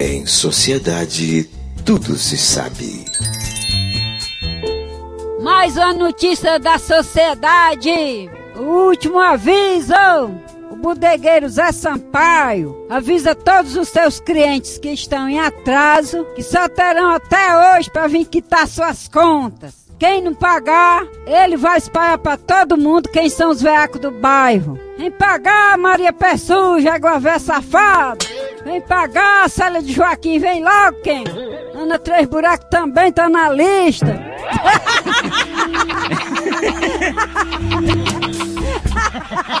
Em sociedade, tudo se sabe. Mais uma notícia da sociedade. O último aviso. O bodegueiro Zé Sampaio avisa todos os seus clientes que estão em atraso que só terão até hoje para vir quitar suas contas. Quem não pagar, ele vai espalhar para todo mundo quem são os veacos do bairro. Vem pagar, Maria Pé Suja, Aguavé Safado. Vem pagar, Célia de Joaquim, vem logo quem? Ana Três Buracos também tá na lista.